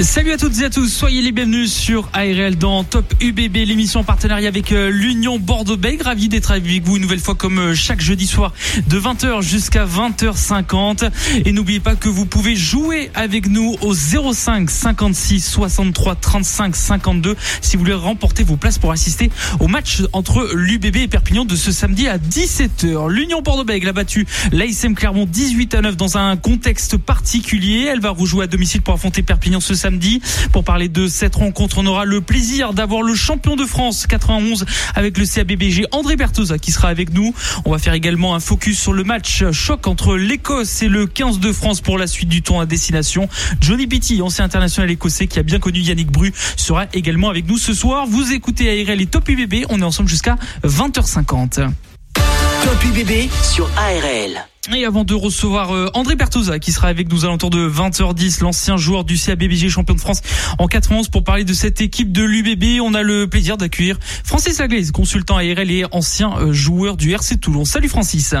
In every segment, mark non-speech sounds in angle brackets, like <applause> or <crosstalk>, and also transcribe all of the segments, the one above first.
Salut à toutes et à tous, soyez les bienvenus sur ARL dans Top UBB, l'émission en partenariat avec euh, l'Union Bordeaux-Bègles. Ravi d'être avec vous une nouvelle fois comme euh, chaque jeudi soir de 20h jusqu'à 20h50. Et n'oubliez pas que vous pouvez jouer avec nous au 05 56 63 35 52 si vous voulez remporter vos places pour assister au match entre l'UBB et Perpignan de ce samedi à 17h. L'Union Bordeaux-Bègles a battu l'ASM Clermont 18 à 9 dans un contexte particulier. Elle va rejouer à domicile pour affronter Perpignan ce samedi samedi. Pour parler de cette rencontre, on aura le plaisir d'avoir le champion de France 91 avec le CABBG André Bertosa qui sera avec nous. On va faire également un focus sur le match choc entre l'Écosse et le 15 de France pour la suite du tour à destination. Johnny Beatty, ancien international écossais qui a bien connu Yannick Bru, sera également avec nous ce soir. Vous écoutez ARL et Top UBB. On est ensemble jusqu'à 20h50. Top UBB sur ARL. Et avant de recevoir euh, André Bertosa qui sera avec nous à l'entour de 20h10, l'ancien joueur du CABBG champion de France en 91 pour parler de cette équipe de l'UBB, on a le plaisir d'accueillir Francis Aglaise, consultant ARL et ancien euh, joueur du RC Toulon. Salut Francis.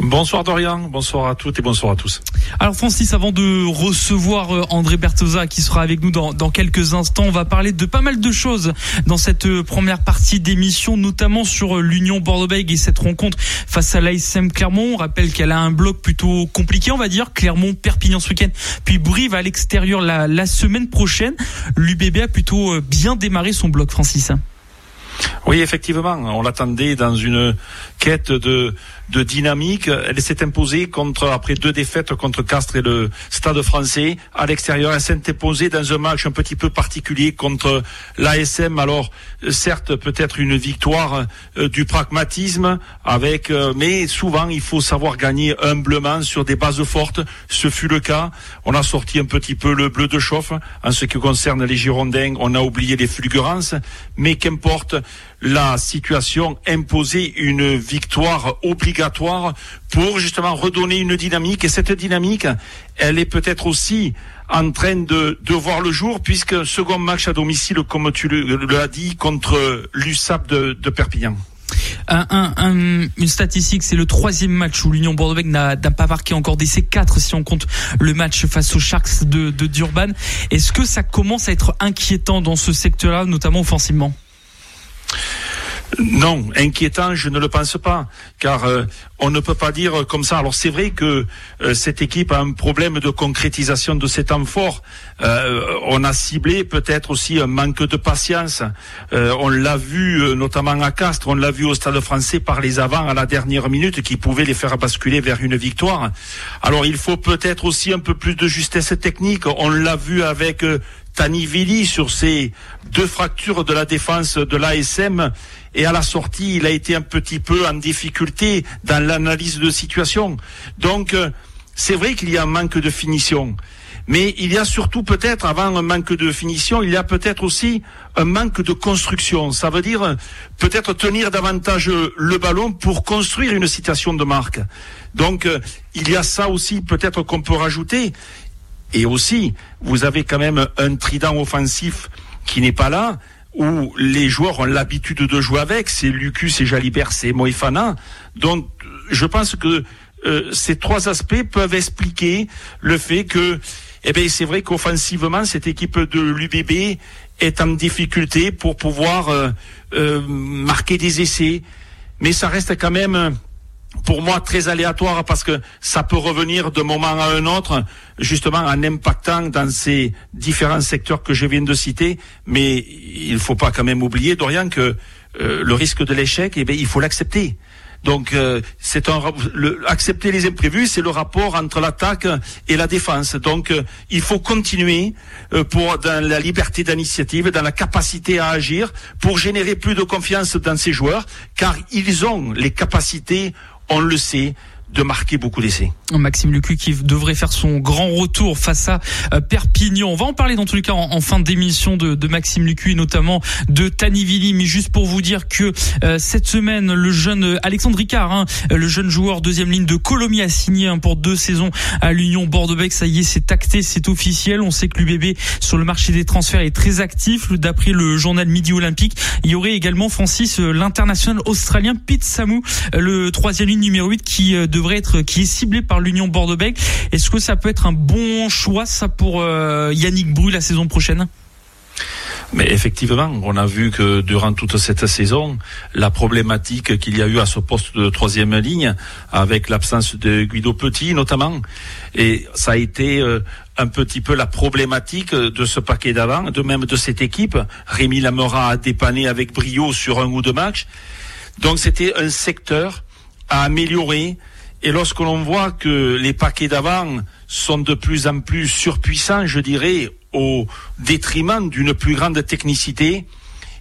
Bonsoir Dorian, bonsoir à toutes et bonsoir à tous. Alors Francis, avant de recevoir euh, André Bertosa qui sera avec nous dans, dans, quelques instants, on va parler de pas mal de choses dans cette euh, première partie d'émission, notamment sur euh, l'Union Bordeaux-Bègles et cette rencontre face à l'ASM Clermont. On rappelle qu'elle a un bloc plutôt compliqué, on va dire, Clermont-Perpignan ce week-end, puis Brive à l'extérieur la, la semaine prochaine. L'UBB a plutôt bien démarré son bloc, Francis. Oui, effectivement, on l'attendait dans une quête de, de dynamique. Elle s'est imposée contre, après deux défaites contre Castres et le Stade français. À l'extérieur, elle s'est imposée dans un match un petit peu particulier contre l'ASM. Alors, certes, peut-être une victoire euh, du pragmatisme avec, euh, mais souvent, il faut savoir gagner humblement sur des bases fortes. Ce fut le cas. On a sorti un petit peu le bleu de chauffe. En ce qui concerne les Girondins, on a oublié les fulgurances. Mais qu'importe, la situation imposait une victoire obligatoire pour justement redonner une dynamique. Et cette dynamique, elle est peut-être aussi en train de, voir le jour, puisque second match à domicile, comme tu l'as dit, contre l'USAP de, Perpignan. Un, un, une statistique, c'est le troisième match où l'Union bordeaux n'a pas marqué encore d'essai 4 si on compte le match face aux Sharks de, de Durban. Est-ce que ça commence à être inquiétant dans ce secteur-là, notamment offensivement? Non, inquiétant, je ne le pense pas, car euh, on ne peut pas dire comme ça. Alors c'est vrai que euh, cette équipe a un problème de concrétisation de ses temps forts. Euh, on a ciblé peut-être aussi un manque de patience. on l'a vu notamment à Castres, on l'a vu au Stade Français par les avants à la dernière minute qui pouvaient les faire basculer vers une victoire. Alors il faut peut-être aussi un peu plus de justesse technique. On l'a vu avec Tanivili sur ces deux fractures de la défense de l'ASM et à la sortie, il a été un petit peu en difficulté dans l'analyse de situation. Donc, euh, c'est vrai qu'il y a un manque de finition. Mais il y a surtout peut-être, avant un manque de finition, il y a peut-être aussi un manque de construction. Ça veut dire peut-être tenir davantage le ballon pour construire une situation de marque. Donc euh, il y a ça aussi peut-être qu'on peut rajouter. Et aussi, vous avez quand même un trident offensif qui n'est pas là où les joueurs ont l'habitude de jouer avec, c'est Lucas, et Jalibert, c'est Moïfana. Donc, je pense que euh, ces trois aspects peuvent expliquer le fait que, eh bien, c'est vrai qu'offensivement, cette équipe de l'UBB est en difficulté pour pouvoir euh, euh, marquer des essais, mais ça reste quand même pour moi très aléatoire parce que ça peut revenir d'un moment à un autre, justement en impactant dans ces différents secteurs que je viens de citer. Mais il faut pas quand même oublier, Dorian, que euh, le risque de l'échec, eh bien, il faut l'accepter. Donc, euh, c'est un le, accepter les imprévus, c'est le rapport entre l'attaque et la défense. Donc, euh, il faut continuer pour dans la liberté d'initiative, dans la capacité à agir, pour générer plus de confiance dans ces joueurs, car ils ont les capacités on le sait, de marquer beaucoup d'essais. Maxime Lucu qui devrait faire son grand retour face à euh, Perpignan. On va en parler dans tous les cas en, fin d'émission de, de, Maxime Lucu et notamment de Tanivili. Mais juste pour vous dire que euh, cette semaine, le jeune Alexandre Ricard, hein, le jeune joueur deuxième ligne de Colomiers a signé hein, pour deux saisons à l'Union Bordeaux-Bec. Ça y est, c'est acté, c'est officiel. On sait que l'UBB sur le marché des transferts est très actif. D'après le journal Midi Olympique, il y aurait également Francis, l'international australien Pete Samu, le troisième ligne numéro 8 qui devrait être qui est ciblé par l'Union Bordeaux-Bègles. Est-ce que ça peut être un bon choix ça pour euh, Yannick Bru la saison prochaine? Mais effectivement, on a vu que durant toute cette saison, la problématique qu'il y a eu à ce poste de troisième ligne, avec l'absence de Guido Petit notamment, et ça a été euh, un petit peu la problématique de ce paquet d'avant, de même de cette équipe. Rémi Lamora a dépanné avec brio sur un ou deux matchs. Donc c'était un secteur à améliorer et lorsque l'on voit que les paquets d'avant sont de plus en plus surpuissants, je dirais, au détriment d'une plus grande technicité,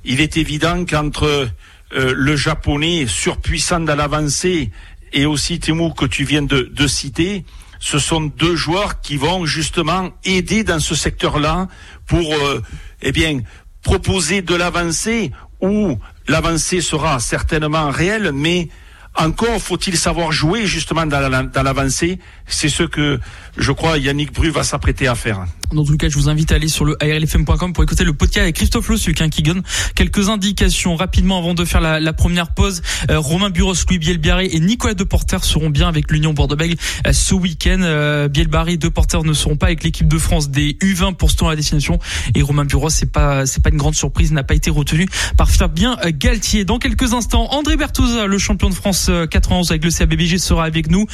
il est évident qu'entre euh, le japonais surpuissant dans l'avancée et aussi Temu que tu viens de, citer, ce sont deux joueurs qui vont justement aider dans ce secteur-là pour, euh, eh bien, proposer de l'avancée où l'avancée sera certainement réelle, mais encore faut-il savoir jouer justement dans l'avancée. C'est ce que je crois Yannick Bru va s'apprêter à faire. Dans tout cas, je vous invite à aller sur le ARLFM.com pour écouter le podcast avec Christophe Lossuc hein, qui donne quelques indications rapidement avant de faire la, la première pause. Euh, Romain Buros, Louis Bielbarré et Nicolas Deporter seront bien avec l'Union Bordeaux-Bègles euh, ce week-end. Euh, Bielbarré Deporter ne seront pas avec l'équipe de France des U20 pour ce temps à destination. Et Romain Buros, c'est pas c'est pas une grande surprise, n'a pas été retenu par Fabien Galtier. Dans quelques instants, André Bertozza, le champion de France 91 avec le CABBG, sera avec nous.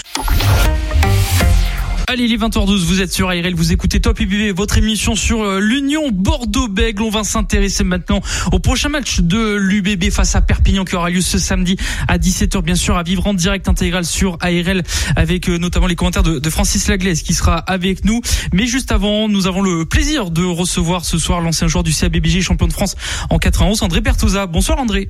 Allez, il est 20h12, vous êtes sur ARL, vous écoutez Top IBV, votre émission sur euh, l'Union Bordeaux-Bègles. On va s'intéresser maintenant au prochain match de l'UBB face à Perpignan qui aura lieu ce samedi à 17h, bien sûr, à vivre en direct intégral sur ARL avec euh, notamment les commentaires de, Francis Laglaise qui sera avec nous. Mais juste avant, nous avons le plaisir de recevoir ce soir l'ancien joueur du CABBG, champion de France en 91, André Bertosa. Bonsoir André.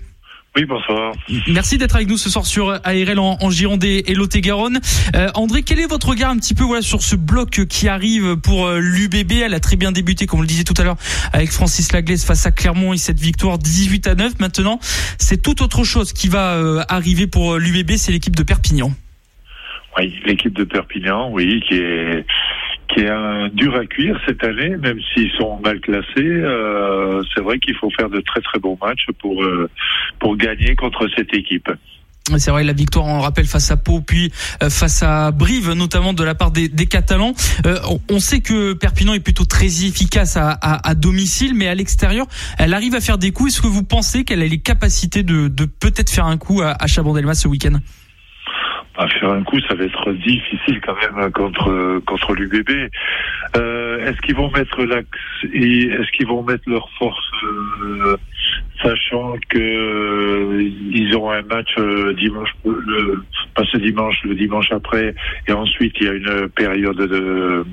Oui, bonsoir. Merci d'être avec nous ce soir sur ARL en, en Gironde et Lot-et-Garonne. Euh, André, quel est votre regard un petit peu voilà sur ce bloc qui arrive pour euh, l'UBB Elle a très bien débuté, comme on le disait tout à l'heure, avec Francis Laglaise face à Clermont et cette victoire 18 à 9. Maintenant, c'est tout autre chose qui va euh, arriver pour l'UBB, c'est l'équipe de Perpignan. Oui, l'équipe de Perpignan, oui, qui est qui est un dur à cuire cette année, même s'ils sont mal classés. Euh, c'est vrai qu'il faut faire de très très bons matchs pour euh, pour gagner contre cette équipe. C'est vrai, la victoire, on le rappelle, face à Pau, puis euh, face à Brive, notamment de la part des, des Catalans. On sait que Perpignan est plutôt très efficace à, à, à domicile, mais à l'extérieur, elle arrive à faire des coups. Est-ce que vous pensez qu'elle a les capacités de, de peut-être faire un coup à, à Chabandelmas ce week-end? À faire un coup, ça va être difficile quand même contre contre l'UBB. Euh, est-ce qu'ils vont mettre l'axe Est-ce qu'ils vont mettre leur force, euh, sachant que euh, ils auront un match euh, dimanche, le, pas ce dimanche, le dimanche après, et ensuite il y a une période de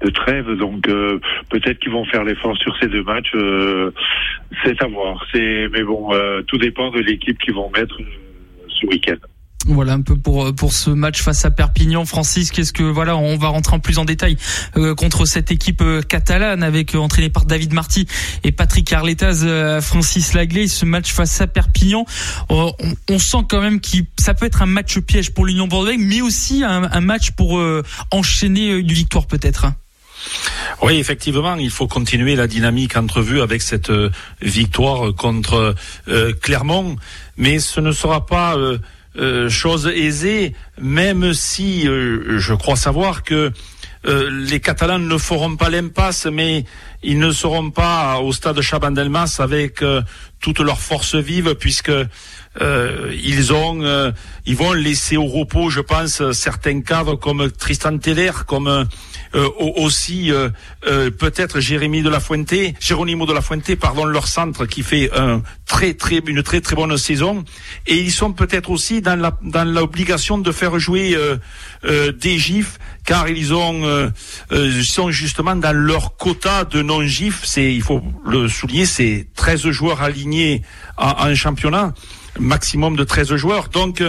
de trêve. Donc euh, peut-être qu'ils vont faire l'effort sur ces deux matchs. Euh, c'est à voir. C'est mais bon, tout dépend de l'équipe qu'ils vont mettre ce week-end. Voilà un peu pour pour ce match face à Perpignan. Francis, qu'est-ce que voilà, on va rentrer en plus en détail euh, contre cette équipe euh, catalane avec euh, entraîné par David Marty et Patrick Arletaz, Francis Lagley. Ce match face à Perpignan, on, sent quand même que ça peut être un match piège pour l'Union Bordeaux, mais aussi un, un match pour enchaîner une victoire peut-être. Oui, effectivement, il faut continuer la dynamique entrevue avec cette victoire contre Clermont, mais ce ne sera pas euh, chose aisée, même si euh, je crois savoir que euh, les Catalans ne feront pas l'impasse, mais ils ne seront pas au stade Chabandelmas avec toute leur force vive, puisque ils ont, ils vont laisser au repos, je pense, certains cadres comme Tristan Teller, comme euh, aussi euh, euh, peut-être Jérémy de la Fuente, Géronimo de la Fuente, pardon, leur centre qui fait une très très bonne saison et ils sont peut-être aussi dans la dans l'obligation de faire jouer des gifs car ils ont sont justement dans leur quota de non gifs, c'est il faut le souligner, c'est 13 joueurs alignés en championnat. Maximum de 13 joueurs. Donc,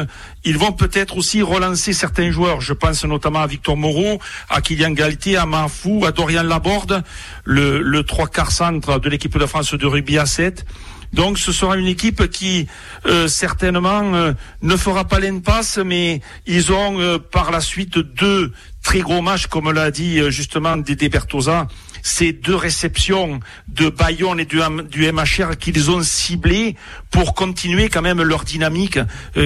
ils vont peut-être aussi relancer certains joueurs. Je pense notamment à Victor Moreau, à Kylian Galtier, à Mafou, à Dorian Laborde, le, le trois quarts centre de l'équipe de France de rugby à 7. Donc ce sera une équipe qui euh, certainement euh, ne fera pas l'impasse, mais ils ont euh, par la suite deux très gros matchs, comme l'a dit justement Dédé Bertosa, ces deux réceptions de Bayonne et du, MHR qu'ils ont ciblées pour continuer quand même leur dynamique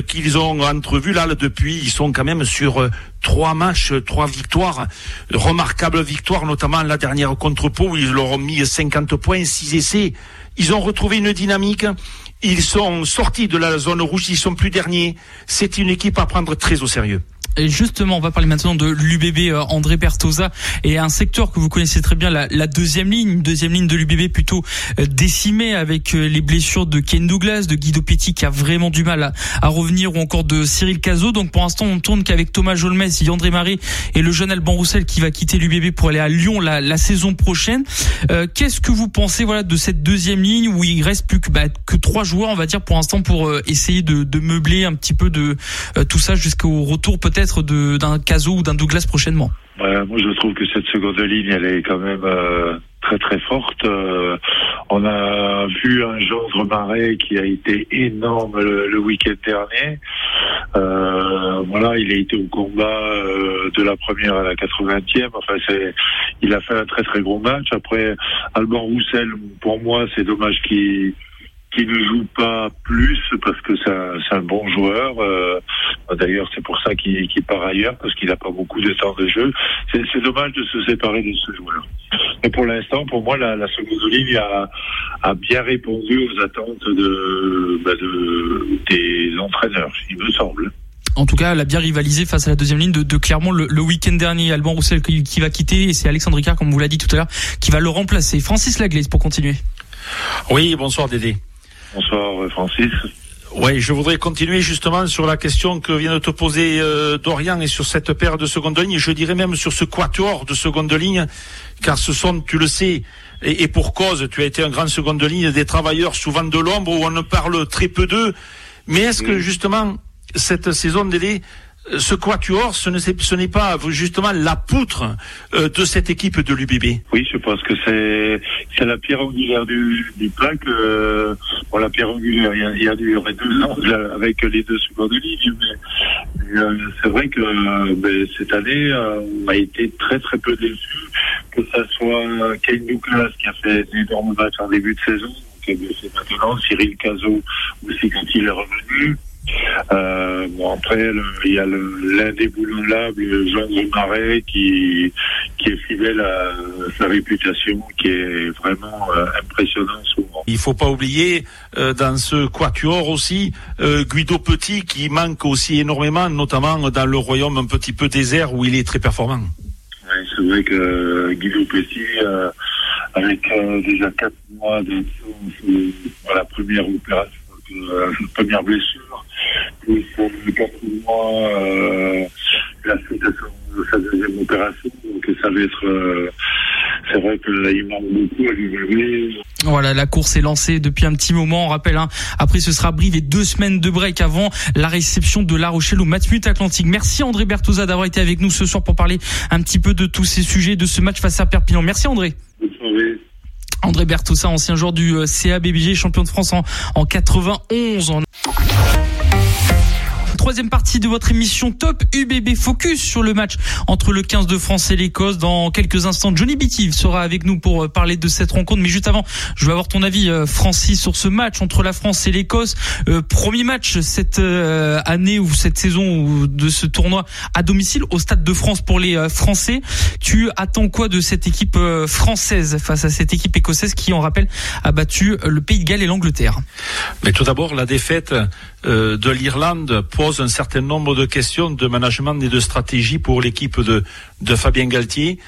qu'ils ont entrevue là depuis. Ils sont quand même sur trois matchs, trois victoires, remarquables victoires, notamment la dernière contre Pau où ils leur ont mis 50 points, 6 essais. Ils ont retrouvé une dynamique. Ils sont sortis de la zone rouge. Ils sont plus derniers. C'est une équipe à prendre très au sérieux. Et justement, on va parler maintenant de l'UBB euh, André Bertosa et un secteur que vous connaissez très bien, la, deuxième ligne, deuxième ligne de l'UBB plutôt euh, décimée avec euh, les blessures de Ken Douglas, de Guido Petit qui a vraiment du mal à, revenir ou encore de Cyril Cazot. Donc pour l'instant, on tourne qu'avec Thomas Jolmes, Yandré Marie et le jeune Alban Roussel qui va quitter l'UBB pour aller à Lyon la, saison prochaine. Qu'est-ce que vous pensez voilà de cette deuxième ligne où il reste plus que, bah, que trois joueurs, on va dire pour l'instant pour essayer de, de, meubler un petit peu de tout ça jusqu'au retour peut-être d'un Caso ou d'un Douglas prochainement Moi, je trouve que cette seconde ligne, elle est quand même euh, très très forte. Euh, on a vu un gendre Marais qui a été énorme le, week-end dernier. Euh, voilà, il a été au combat de la première à la 80e. Enfin, c'est, il a fait un très très gros match. Après, Alban Roussel, pour moi, c'est dommage qu'il qui ne joue pas plus parce que c'est un, bon joueur. Euh, d'ailleurs, c'est pour ça qu'il part ailleurs parce qu'il n'a pas beaucoup de temps de jeu. C'est dommage de se séparer de ce joueur. Mais pour l'instant, pour moi, la, seconde ligne a, bien répondu aux attentes de, bah, des entraîneurs, il me semble. En tout cas, elle a bien rivalisé face à la deuxième ligne de, Clermont le, week-end dernier. Alban Roussel qui, va quitter et c'est Alexandre Ricard, comme vous l'a dit tout à l'heure, qui va le remplacer. Francis Laglaise pour continuer. Oui, bonsoir Dédé. Bonsoir Francis. Oui, je voudrais continuer justement sur la question que vient de te poser euh, Dorian et sur cette paire de seconde ligne. Je dirais même sur ce quatuor de seconde ligne, car ce sont, tu le sais, et, pour cause, tu as été un grand seconde ligne des travailleurs souvent de l'ombre où on ne parle très peu d'eux. Mais est-ce que justement cette saison délai ce quatuor, ce n'est pas justement la poutre euh, de cette équipe de l'UBB. Oui, je pense que c'est la pierre angulaire du, du. Euh, bon, la pierre angulaire, il y, a, il deux ans avec les deux secondes lignes, mais euh, c'est vrai que ben, cette année, on a été très très peu déçus, que ce soit Kane Douglas qui a fait d'énormes matchs en début de saison, c'est maintenant Cyril Cazot aussi quand il est revenu. Euh, bon après, il y a l'indéboulonnable Jean Marais qui qui est fidèle à sa réputation, qui est vraiment euh, impressionnant souvent. Il faut pas oublier euh, dans ce quatuor aussi Guido Petit qui manque aussi énormément, notamment dans le royaume un petit peu désert où il est très performant. Oui, c'est vrai que Guido Petit, avec déjà quatre mois de la première opération, la première blessure, plus quatre mois euh, la de sa deuxième opération. Donc ça va être, euh, c'est vrai que là, il manque beaucoup à lui voilà, la course est lancée depuis un petit moment. On rappelle, hein, après ce sera Brive et deux semaines de break avant la réception de La Rochelle au Matmut Atlantique. Merci André Bertosa d'avoir été avec nous ce soir pour parler un petit peu de tous ces sujets, de ce match face à Perpignan. Merci André. André Bertosa, ancien joueur du euh, CABBG, champion de France en, en 91 troisième partie de votre émission Top UBB Focus sur le match entre le 15 de France et l'Écosse. Dans quelques instants, Johnny Bittive sera avec nous pour euh, parler de cette rencontre. Mais juste avant, je veux avoir ton avis, euh, Francis, sur ce match entre la France et l'Écosse. Euh, premier match cette année ou cette saison de ce tournoi à domicile au Stade de France pour les Français. Tu attends quoi de cette équipe française face à cette équipe écossaise qui, on rappelle, a battu le Pays de Galles et l'Angleterre? Mais tout d'abord, la défaite de l'Irlande un certain nombre de questions de management et de stratégie pour l'équipe de, de Fabien Galtier.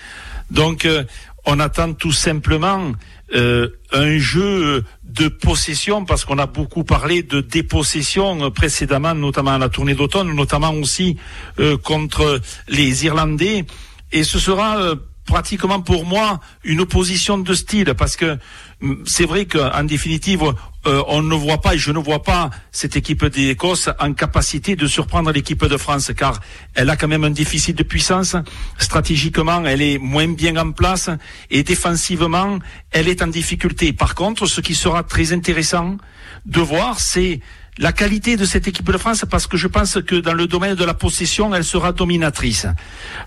Donc, euh, on attend tout simplement euh, un jeu de possession parce qu'on a beaucoup parlé de dépossession précédemment, notamment à la tournée d'automne, notamment aussi euh, contre les Irlandais. Et ce sera pratiquement pour moi une opposition de style parce que mm, c'est vrai qu'en définitive euh, on ne voit pas et je ne vois pas cette équipe d'Écosse en capacité de surprendre l'équipe de France car elle a quand même un déficit de puissance. Stratégiquement, elle est moins bien en place et défensivement, elle est en difficulté. Par contre, ce qui sera très intéressant de voir, c'est la qualité de cette équipe de France parce que je pense que dans le domaine de la possession, elle sera dominatrice.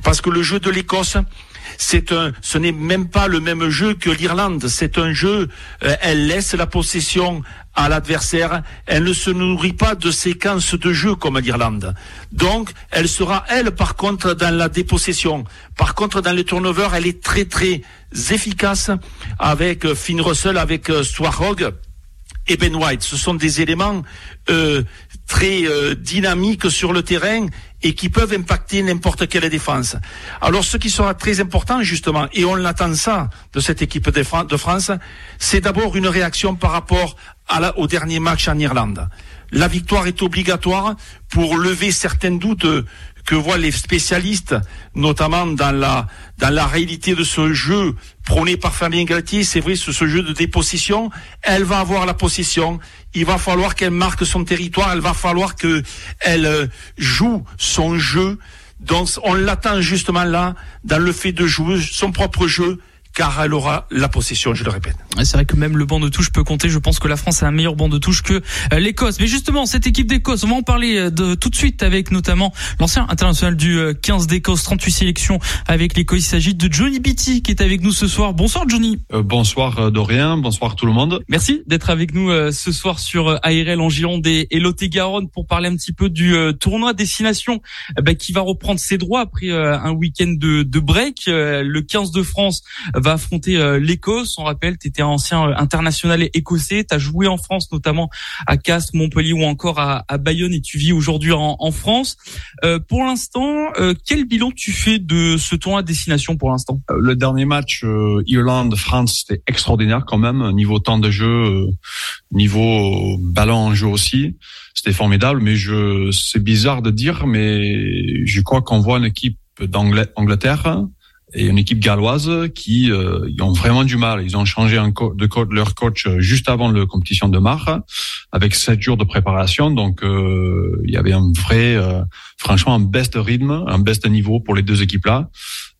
Parce que le jeu de l'Écosse, c'est un, ce n'est même pas le même jeu que l'Irlande. C'est un jeu, euh, elle laisse la possession à l'adversaire. Elle ne se nourrit pas de séquences de jeu comme l'Irlande. Donc, elle sera, elle, par contre, dans la dépossession. Par contre, dans les turnovers, elle est très, très efficace avec euh, Finn Russell, avec euh, Swarhog et Ben White. Ce sont des éléments euh, très euh, dynamiques sur le terrain et qui peuvent impacter n'importe quelle défense. Alors ce qui sera très important justement, et on l'attend ça de cette équipe de, France, c'est d'abord une réaction par rapport au dernier match en Irlande. La victoire est obligatoire pour lever certains doutes que voient les spécialistes, notamment dans la, dans la réalité de ce jeu prôné par Fabien Galtier, c'est vrai, ce, ce jeu de dépossession, elle va avoir la possession, il va falloir qu'elle marque son territoire, elle va falloir qu'elle euh, joue son jeu. Donc on l'attend justement là, dans le fait de jouer son propre jeu, car elle aura la possession, je le répète. C'est vrai que même le banc de touche peut compter. Je pense que la France a un meilleur banc de touche que euh, l'Écosse. Mais justement, cette équipe d'Écosse, on va en parler euh, de, tout de suite avec notamment l'ancien international du 15 euh, d'Écosse, 38 sélections avec l'Écosse. Il s'agit de Johnny Beatty qui est avec nous ce soir. Bonsoir Johnny. bonsoir Dorian, bonsoir tout le monde. Merci d'être avec nous ce soir sur ARL en Gironde et, Lot-et-Garonne pour parler un petit peu du tournoi destination bah, qui va reprendre ses droits après un week-end de, de break. le 15 de France va affronter euh, l'Écosse. On rappelle, tu étais ancien euh, international écossais, tu as joué en France notamment à Castres, Montpellier ou encore à, Bayonne et tu vis aujourd'hui en, France. Euh, pour l'instant, quel bilan tu fais de ce tournoi à destination pour l'instant? Le dernier match Irlande-France, c'était extraordinaire quand même, niveau temps de jeu, niveau ballon en jeu aussi. C'était formidable, mais je, c'est bizarre de dire, mais je crois qu'on voit une équipe d'Angleterre et une équipe galloise qui euh, ils ont vraiment du mal. Ils ont changé de leur coach euh, juste avant la compétition de mars, avec sept jours de préparation. Donc euh, il y avait un vrai, euh, franchement, un best rythme, un best niveau pour les deux équipes là.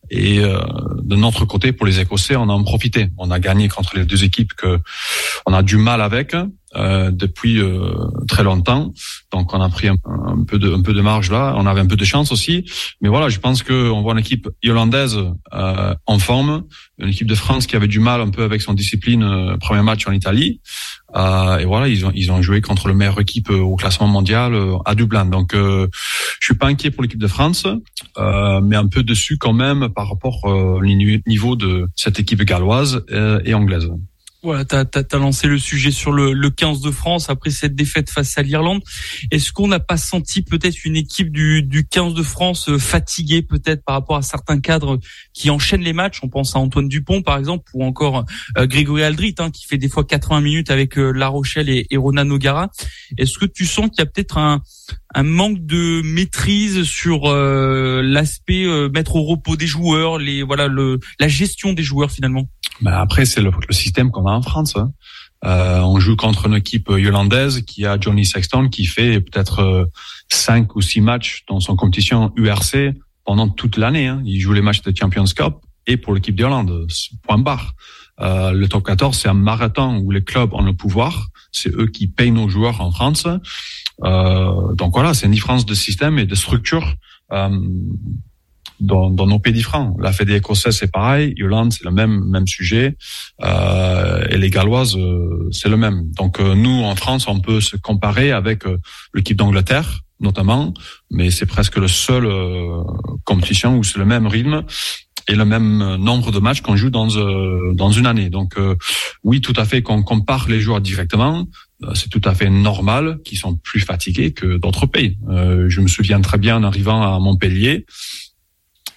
Et de notre côté, pour les Écossais, on a en profité. On a gagné contre les deux équipes que on a du mal avec. Euh, depuis euh, très longtemps. Donc on a pris un, peu de un peu de marge là. On avait un peu de chance aussi, mais voilà, je pense que on voit une équipe hollandaise euh, en forme, une équipe de France qui avait du mal un peu avec son discipline. premier match en Italie, et voilà, ils ont ils ont joué contre le meilleure équipe au classement mondial à Dublin. Donc je suis pas inquiet pour l'équipe de France, mais un peu dessus quand même par rapport au niveau de cette équipe galloise et anglaise. Voilà, tu as, lancé le sujet sur le, le 15 de France après cette défaite face à l'Irlande. Est-ce qu'on n'a pas senti peut-être une équipe du, du 15 de France euh, fatiguée peut-être par rapport à certains cadres qui enchaînent les matchs? On pense à Antoine Dupont par exemple ou encore euh, Grégory Aldrit hein, qui fait des fois 80 minutes avec euh, La Rochelle et, et Ronan Nogara. Est-ce que tu sens qu'il y a peut-être un, un manque de maîtrise sur l'aspect mettre au repos des joueurs, les voilà le la gestion des joueurs finalement ben après, c'est le, le, système qu'on a en France. Hein. Euh, on joue contre une équipe hollandaise qui a Johnny Sexton qui fait peut-être euh, cinq ou six matchs dans son compétition URC pendant toute l'année. Hein. Il joue les matchs de Champions Cup et pour l'équipe d'Irlande. Point barre. Euh, le top 14, c'est un marathon où les clubs ont le pouvoir. C'est eux qui payent nos joueurs en France. Euh, donc voilà, c'est une différence de système et de structure. Euh, dans, dans nos pays différents. La Fédé écossaise, c'est pareil. Irlande, c'est le même même sujet. Euh, et les Galloises, euh, c'est le même. Donc euh, nous, en France, on peut se comparer avec euh, l'équipe d'Angleterre, notamment, mais c'est presque le seul compétition où c'est le même rythme et le même nombre de matchs qu'on joue dans dans une année. Donc oui, tout à fait qu'on compare les joueurs directement, c'est tout à fait normal qu'ils sont plus fatigués que d'autres pays. je me souviens très bien en arrivant à Montpellier,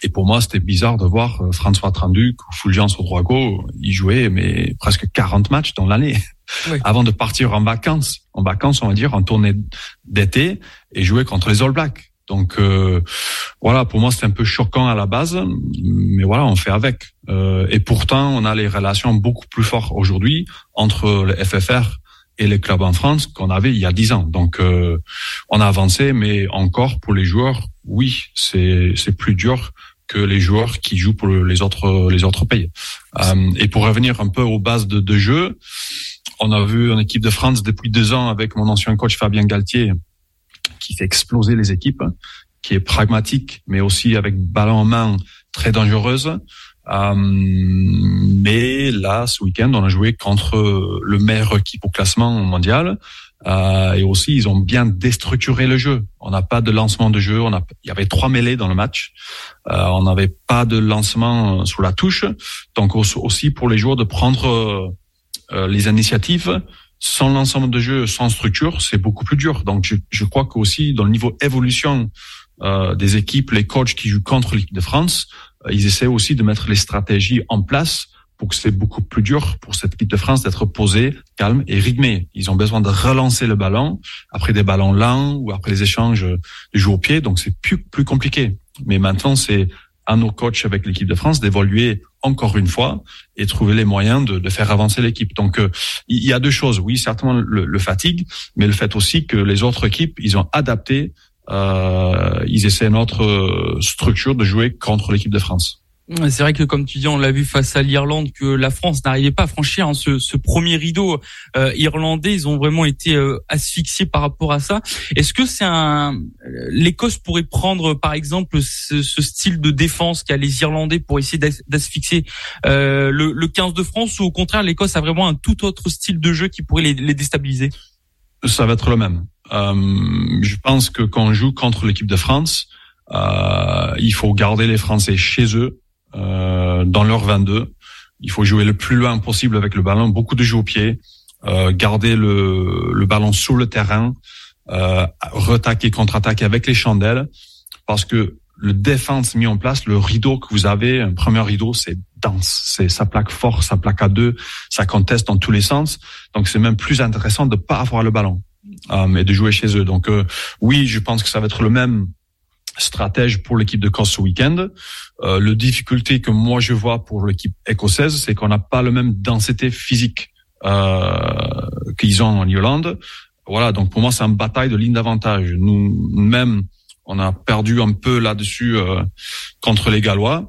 et pour moi, c'était bizarre de voir euh, François Tranduc ou Fulgence Drogo, ils jouaient mais presque 40 matchs dans l'année <laughs> avant de partir en vacances. En vacances, on va dire, en tournée d'été et jouer contre les All Blacks. Donc euh, voilà, pour moi, c'était un peu choquant à la base, mais voilà, on fait avec. Euh, et pourtant, on a les relations beaucoup plus fortes aujourd'hui entre le FFR et les clubs en France qu'on avait il y a dix ans. Donc, euh, on a avancé, mais encore pour les joueurs, oui, c'est c'est plus dur que les joueurs qui jouent pour les autres les autres pays. Euh, et pour revenir un peu aux bases de, de jeu, on a vu une équipe de France depuis deux ans avec mon ancien coach Fabien Galtier qui fait exploser les équipes, qui est pragmatique, mais aussi avec ballon en main très dangereuse. Euh, mais là, ce week-end, on a joué contre le meilleur équipe au classement mondial. Euh, et aussi, ils ont bien déstructuré le jeu. On n'a pas de lancement de jeu. On a, il y avait trois mêlées dans le match. Euh, on n'avait pas de lancement sous la touche. Donc aussi pour les joueurs de prendre euh, les initiatives sans l'ensemble de jeu, sans structure, c'est beaucoup plus dur. Donc je, je crois qu'aussi dans le niveau évolution euh, des équipes, les coachs qui jouent contre l'équipe de France, euh, ils essaient aussi de mettre les stratégies en place pour que c'est beaucoup plus dur pour cette équipe de France d'être posée, calme et rythmée. Ils ont besoin de relancer le ballon après des ballons lents ou après les échanges du jeu au pied, donc c'est plus plus compliqué. Mais maintenant, c'est à nos coachs avec l'équipe de France d'évoluer encore une fois et trouver les moyens de, de faire avancer l'équipe. Donc euh, il y a deux choses. Oui, certainement le, le, fatigue, mais le fait aussi que les autres équipes, ils ont adapté, euh, ils essaient notre euh, structure de jouer contre l'équipe de France. C'est vrai que comme tu dis, on l'a vu face à l'Irlande que la France n'arrivait pas à franchir hein, ce, ce, premier rideau euh, irlandais. Ils ont vraiment été euh, asphyxiés par rapport à ça. Est-ce que c'est un l'Écosse pourrait prendre par exemple ce, ce, style de défense qu'a les Irlandais pour essayer d'asphyxier euh, le, le, 15 de France ou au contraire l'Écosse a vraiment un tout autre style de jeu qui pourrait les, les déstabiliser? Ça va être le même. Euh, je pense que quand on joue contre l'équipe de France, euh, il faut garder les Français chez eux euh, dans leur 22. Il faut jouer le plus loin possible avec le ballon, beaucoup de jeux au pied, garder le, le, ballon sur le terrain, retaquer, contre-attaquer avec les chandelles, parce que le défense mis en place, le rideau que vous avez, un premier rideau, c'est dense, c'est ça plaque fort, ça plaque à deux, ça conteste dans tous les sens. Donc c'est même plus intéressant de pas avoir le ballon, et de jouer chez eux. Donc euh, oui, je pense que ça va être le même stratège pour l'équipe de Corse ce week-end. Euh, le difficulté que moi je vois pour l'équipe écossaise, c'est qu'on n'a pas le même densité physique euh, qu'ils ont en Irlande. Voilà, donc pour moi c'est une bataille de ligne d'avantage. Nous même on a perdu un peu là-dessus euh, contre les Gallois.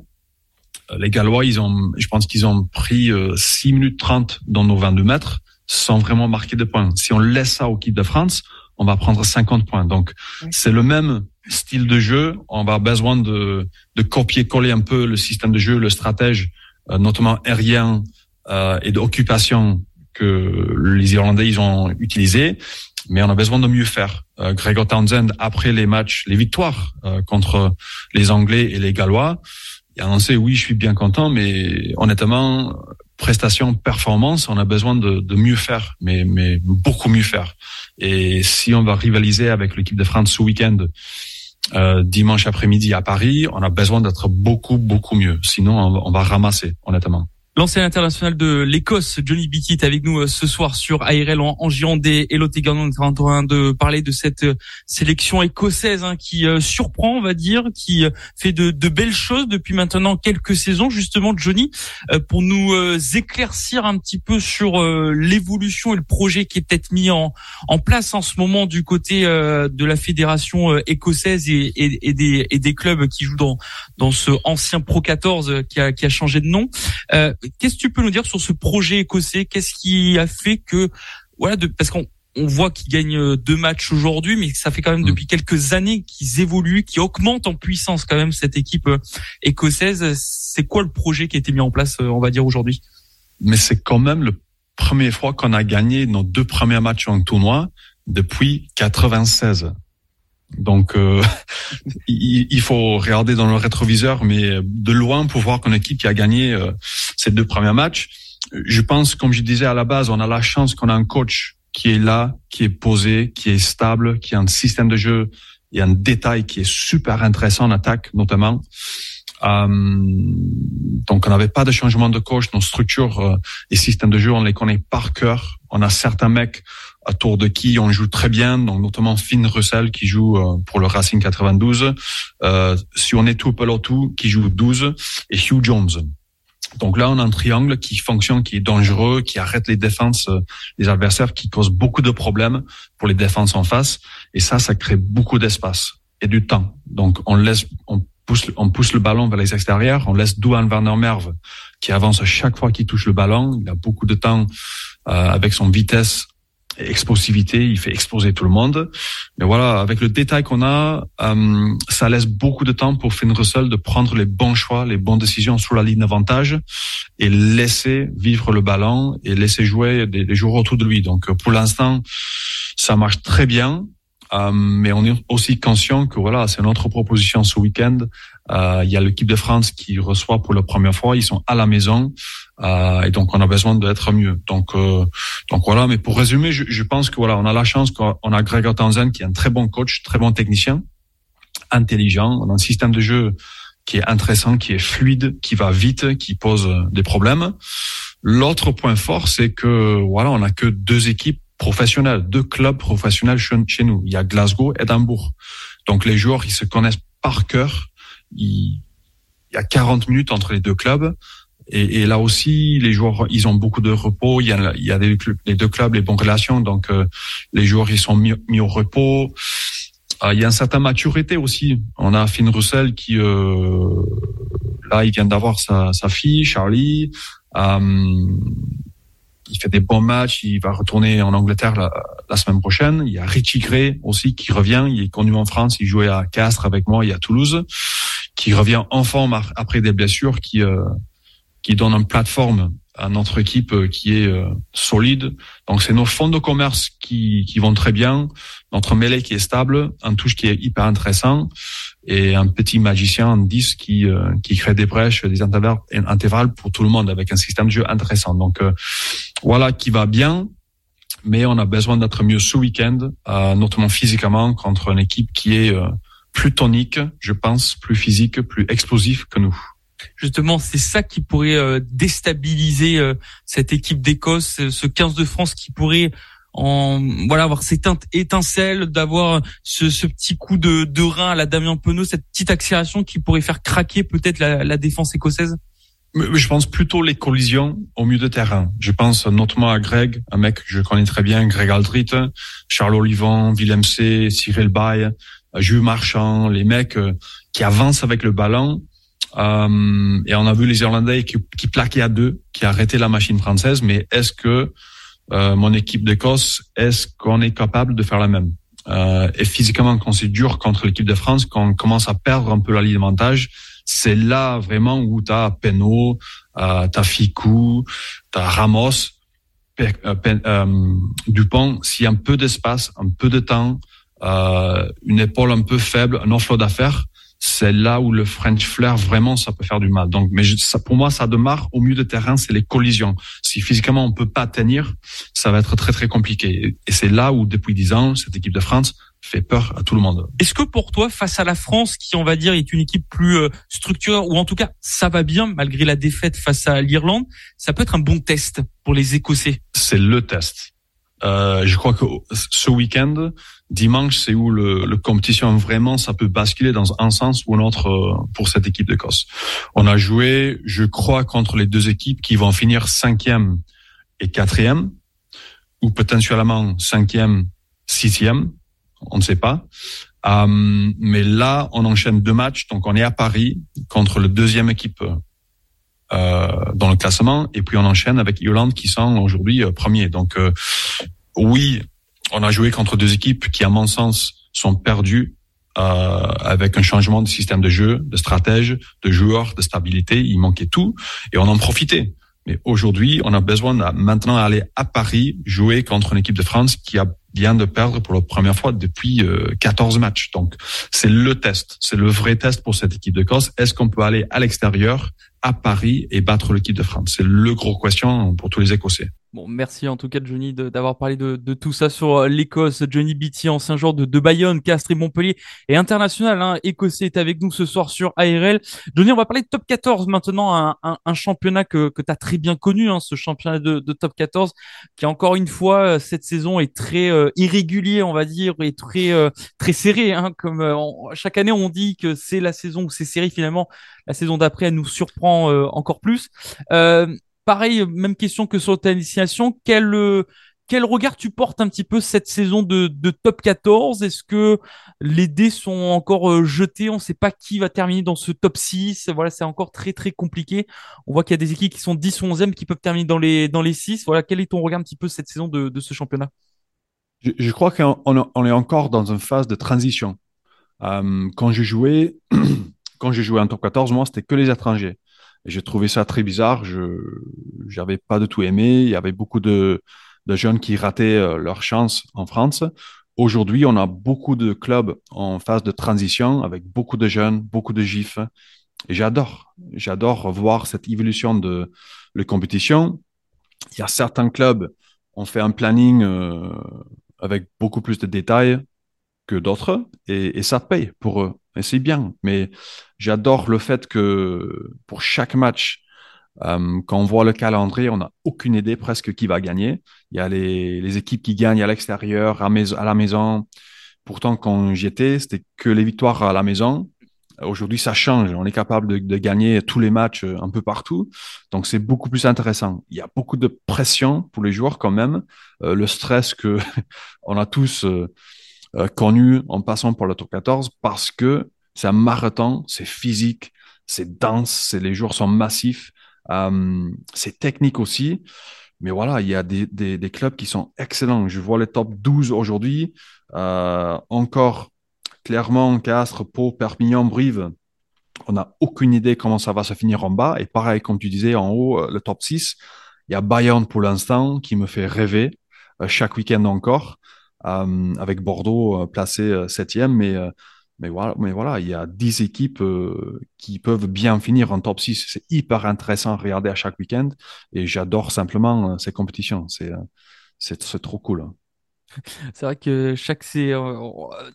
Euh, les Gallois, ils ont, je pense qu'ils ont pris 6 euh, minutes 30 dans nos 22 mètres sans vraiment marquer de points. Si on laisse ça au équipe de France, on va prendre 50 points. Donc c'est le même style de jeu, on va besoin de, de copier-coller un peu le système de jeu, le stratège, euh, notamment aérien euh, et d'occupation que les Irlandais ils ont utilisé, mais on a besoin de mieux faire. Euh, Gregor Townsend, après les matchs, les victoires euh, contre les Anglais et les Gallois, il a annoncé oui, je suis bien content, mais honnêtement, prestation, performance, on a besoin de, de mieux faire, mais, mais beaucoup mieux faire. Et si on va rivaliser avec l'équipe de France ce week-end, euh, dimanche après-midi à Paris, on a besoin d'être beaucoup, beaucoup mieux. Sinon, on va ramasser, honnêtement. L'ancien international de l'Écosse, Johnny Bickett, est avec nous euh, ce soir sur ARL en, en Gironde et Lot On est en train de parler de cette euh, sélection écossaise hein, qui euh, surprend, on va dire, qui fait de, belles choses depuis maintenant quelques saisons. Justement, Johnny, pour nous éclaircir un petit peu sur l'évolution et le projet qui est peut-être mis en, place en ce moment du côté de la fédération écossaise et, des, clubs qui jouent dans, ce ancien Pro 14 qui a, qui a changé de nom. Qu'est-ce que tu peux nous dire sur ce projet écossais? Qu'est-ce qui a fait que voilà, de, parce qu'on on voit qu'ils gagnent euh, deux matchs aujourd'hui, mais ça fait quand même mm. depuis quelques années qu'ils évoluent, qu'ils augmentent en puissance quand même cette équipe euh, écossaise. C'est quoi le projet qui a été mis en place, euh, on va dire aujourd'hui? Mais c'est quand même le premier fois qu'on a gagné nos deux premiers matchs en tournoi depuis 96. Donc, euh, <laughs> il, faut regarder dans le rétroviseur, mais de loin pour voir qu'une équipe qui a gagné euh, ces deux premiers matchs. Je pense, comme je disais à la base, on a la chance qu'on a un coach qui est là, qui est posé, qui est stable, qui a un système de jeu et un détail qui est super intéressant en attaque, notamment. Euh, donc, on n'avait pas de changement de coach. Nos structures et systèmes de jeu, on les connaît par cœur. On a certains mecs à tour de qui on joue très bien, donc notamment Finn Russell qui joue euh, pour le Racing 92, euh, tout Pelotou qui joue 12 et Hugh Jones. Donc là, on a un triangle qui fonctionne, qui est dangereux, qui arrête les défenses des adversaires, qui cause beaucoup de problèmes pour les défenses en face. Et ça, ça crée beaucoup d'espace et du temps. Donc on laisse, on pousse, on pousse le ballon vers les extérieurs, on laisse Douan Werner Merve qui avance à chaque fois qu'il touche le ballon. Il a beaucoup de temps euh, avec son vitesse explosivité, il fait exploser tout le monde. Mais voilà, avec le détail qu'on a, euh, ça laisse beaucoup de temps pour Finn Russell de prendre les bons choix, les bonnes décisions sur la ligne d'avantage et laisser vivre le ballon et laisser jouer des, joueurs autour de lui. Donc pour l'instant, ça marche très bien. Euh, mais on est aussi conscient que voilà, c'est notre proposition ce week-end. Euh, il y a l'équipe de France qui reçoit pour la première fois. Ils sont à la maison euh, et donc on a besoin d'être mieux. Donc donc voilà. Mais pour résumer, je, je, pense que voilà, on a la chance qu'on a Greg Tanzen qui est un très bon coach, très bon technicien, intelligent. On a un système de jeu qui est intéressant, qui est fluide, qui va vite, qui pose des problèmes. L'autre point fort, c'est que voilà, on a que deux équipes professionnels, deux clubs professionnels chez nous. Il y a Glasgow et Edimbourg. Donc les joueurs, ils se connaissent par cœur. Il, y a 40 minutes entre les deux clubs. Et, et, là aussi, les joueurs, ils ont beaucoup de repos. Il y a, il y a des, les deux clubs, les bonnes relations. Donc euh, les joueurs, ils sont mis, mis au repos. Euh, il y a une certaine maturité aussi. On a Finn Russell qui, euh, là, il vient d'avoir sa, sa fille, Charlie. Euh, il fait des bons matchs, il va retourner en Angleterre la, semaine prochaine. Il y a Richie Gray aussi qui revient, il est connu en France, il jouait à Castres avec moi, y a Toulouse, qui revient en forme après des blessures, qui euh, qui donne une plateforme à notre équipe euh, qui est euh, solide. Donc c'est nos fonds de commerce qui, qui vont très bien, notre mêlée qui est stable, un touche qui est hyper intéressant et un petit magicien en 10 qui, euh, qui crée des brèches, des intervalles pour tout le monde avec un système de jeu intéressant. Donc voilà qui va bien, mais on a besoin d'être mieux ce week-end, notamment physiquement contre une équipe qui est plus tonique, je pense, plus physique, plus explosif que nous justement, c'est ça qui pourrait euh, déstabiliser euh, cette équipe d'Écosse, ce 15 de France qui pourrait en voilà avoir cette étincelle, d'avoir ce, petit coup de, de rein à la Damien Penaud, cette petite accélération qui pourrait faire craquer peut-être la, défense écossaise? Je pense plutôt les collisions au milieu de terrain. Je pense notamment à Greg, un mec que je connais très bien, Greg Aldrit, Charles Olivon, Willem C, Cyril Bay, Jules Marchand, les mecs euh, qui avancent avec le ballon euh, et on a vu les Irlandais qui, plaquaient à deux, qui arrêtaient la machine française. Mais est-ce que euh, mon équipe d'Écosse, est-ce qu'on est capable de faire la même? Euh, Et physiquement, quand c'est dur contre l'équipe de France, quand on commence à perdre un peu la ligne d'avantage, c'est là vraiment où tu as Penaud, euh, tu as Ficou, tu Ramos, euh, euh, Dupont. S'il y a un peu d'espace, un peu de temps, une épaule un peu faible, un offload d'affaires, c'est là où le French flair vraiment ça peut faire du mal. Donc, mais ça, pour moi, ça démarre au milieu de terrain, c'est les collisions. Si physiquement on peut pas tenir, ça va être très très compliqué. Et c'est là où depuis dix ans, cette équipe de France fait peur à tout le monde. Est-ce que pour toi, face à la France, qui on va dire est une équipe plus euh, structurée, ou en tout cas ça va bien malgré la défaite face à l'Irlande, ça peut être un bon test pour les Écossais? C'est le test. Euh, je crois que ce week-end, dimanche, c'est où le, le, compétition vraiment, ça peut basculer dans un sens ou l'autre euh, pour cette équipe d'Écosse. On a joué, je crois, contre les deux équipes qui vont finir cinquième et quatrième, ou potentiellement cinquième, sixième, on ne sait pas. Euh, mais là, on enchaîne deux matchs, donc on est à Paris contre le deuxième équipe dans le classement, et puis on enchaîne avec Irlande qui sont aujourd'hui euh, premiers. Donc euh, oui, on a joué contre deux équipes qui, à mon sens, sont perdues euh, avec un changement de système de jeu, de stratège, de joueurs, de stabilité. Il manquait tout et on en profitait. Mais aujourd'hui, on a besoin de maintenant aller à Paris jouer contre une équipe de France qui a vient de perdre pour la première fois depuis 14 matchs. Donc, c'est le test, c'est le vrai test pour cette équipe de Corse. Est-ce qu'on peut aller à l'extérieur à Paris et battre l'équipe de France. C'est le gros question pour tous les Écossais. Bon, merci en tout cas Johnny d'avoir parlé de, de, tout ça sur euh, l'Écosse. Johnny Beatty, ancien joueur de, de Bayonne, Castres et Montpellier et international. Hein, écossais est avec nous ce soir sur ARL. Johnny, on va parler de top 14 maintenant, un, un, un championnat que, que tu as très bien connu, hein, ce championnat de, de, top 14, qui encore une fois euh, cette saison est très euh, irrégulier, on va dire, et très très serré. Hein, comme chaque année on dit que c'est la saison où c'est serré, finalement la saison d'après elle nous surprend encore plus. Euh, pareil, même question que sur ta initiation. Quel, euh, quel regard tu portes un petit peu cette saison de, top 14 Est-ce que les dés sont encore euh, jetés? On ne sait pas qui va terminer dans ce top 6. Voilà, c'est encore très très compliqué. On voit qu'il y a des équipes qui sont 10 ou 11e qui peuvent terminer dans les, dans les 6. Voilà, quel est ton regard un petit peu cette saison de, ce championnat? Je, crois qu'on est encore dans une phase de transition. Euh, quand je jouais, <clears throat> quand en top 14, moi, c'était que les étrangers. J'ai trouvé ça très bizarre. Je n'avais pas du tout aimé. Il y avait beaucoup de, de jeunes qui rataient euh, leur chance en France. Aujourd'hui, on a beaucoup de clubs en phase de transition avec beaucoup de jeunes, beaucoup de gifs. J'adore. J'adore voir cette évolution de la compétition. Il y a certains clubs, on fait un planning euh, avec beaucoup plus de détails que d'autres et ça paye pour eux. Et c'est bien. Mais j'adore le fait que pour chaque match, euh, quand on voit le calendrier, on n'a aucune idée presque qui va gagner. Il y a les, équipes qui gagnent à l'extérieur, à, la maison. Pourtant, quand j'y étais, c'était que les victoires à la maison. Aujourd'hui, ça change. On est capable de, gagner tous les matchs un peu partout. Donc, c'est beaucoup plus intéressant. Il y a beaucoup de pression pour les joueurs quand même. Euh, le stress que <laughs> on a tous euh, euh, connu en passant pour le top 14 parce que c'est un marathon, c'est physique, c'est dense, les jours sont massifs, euh, c'est technique aussi. Mais voilà, il y a des, des, clubs qui sont excellents. Je vois les top 12 aujourd'hui. Euh, encore clairement, Castres, Pau, Perpignan, Brive. On n'a aucune idée comment ça va se finir en bas. Et pareil, comme tu disais, en haut, le top 6. Il y a Bayern pour l'instant qui me fait rêver chaque week-end encore. Euh, avec Bordeaux euh, placé euh, septième, mais mais voilà, mais voilà, il y a 10 équipes qui peuvent bien finir en top 6. C'est hyper intéressant à regarder à chaque week-end et j'adore simplement ces compétitions. C'est, c'est, trop cool. C'est vrai que chaque c'est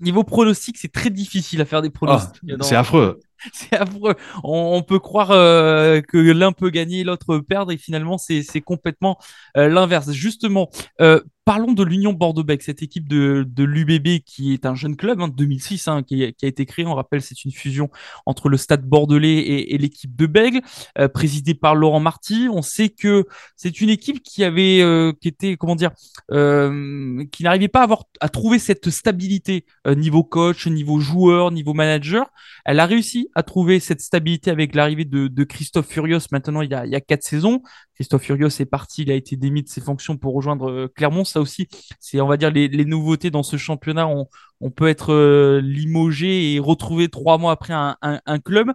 niveau pronostic, c'est très difficile à faire des pronostics. Ah, c'est affreux. <laughs> C'est affreux. On, peut croire que l'un peut gagner, l'autre perdre, et finalement c'est complètement l'inverse. Justement, Parlons de l'Union Bordeaux-Bègles, cette équipe de, de l'UBB qui est un jeune club, hein, 2006, hein, qui, qui, a été créé. On rappelle, c'est une fusion entre le Stade Bordelais et, et l'équipe de Bègles, euh, présidée par Laurent Marty. On sait que c'est une équipe qui avait, euh, qui était, comment dire, euh, qui n'arrivait pas à avoir, à trouver cette stabilité euh, niveau coach, niveau joueur, niveau manager. Elle a réussi à trouver cette stabilité avec l'arrivée de, Christophe Furios. Maintenant, il y a, il quatre saisons. Christophe Furios est parti, il a été démis de ses fonctions pour rejoindre euh, Clermont. Ça aussi, c'est on va dire les, nouveautés dans ce championnat. On, peut être euh, limogé et retrouver trois mois après un, club.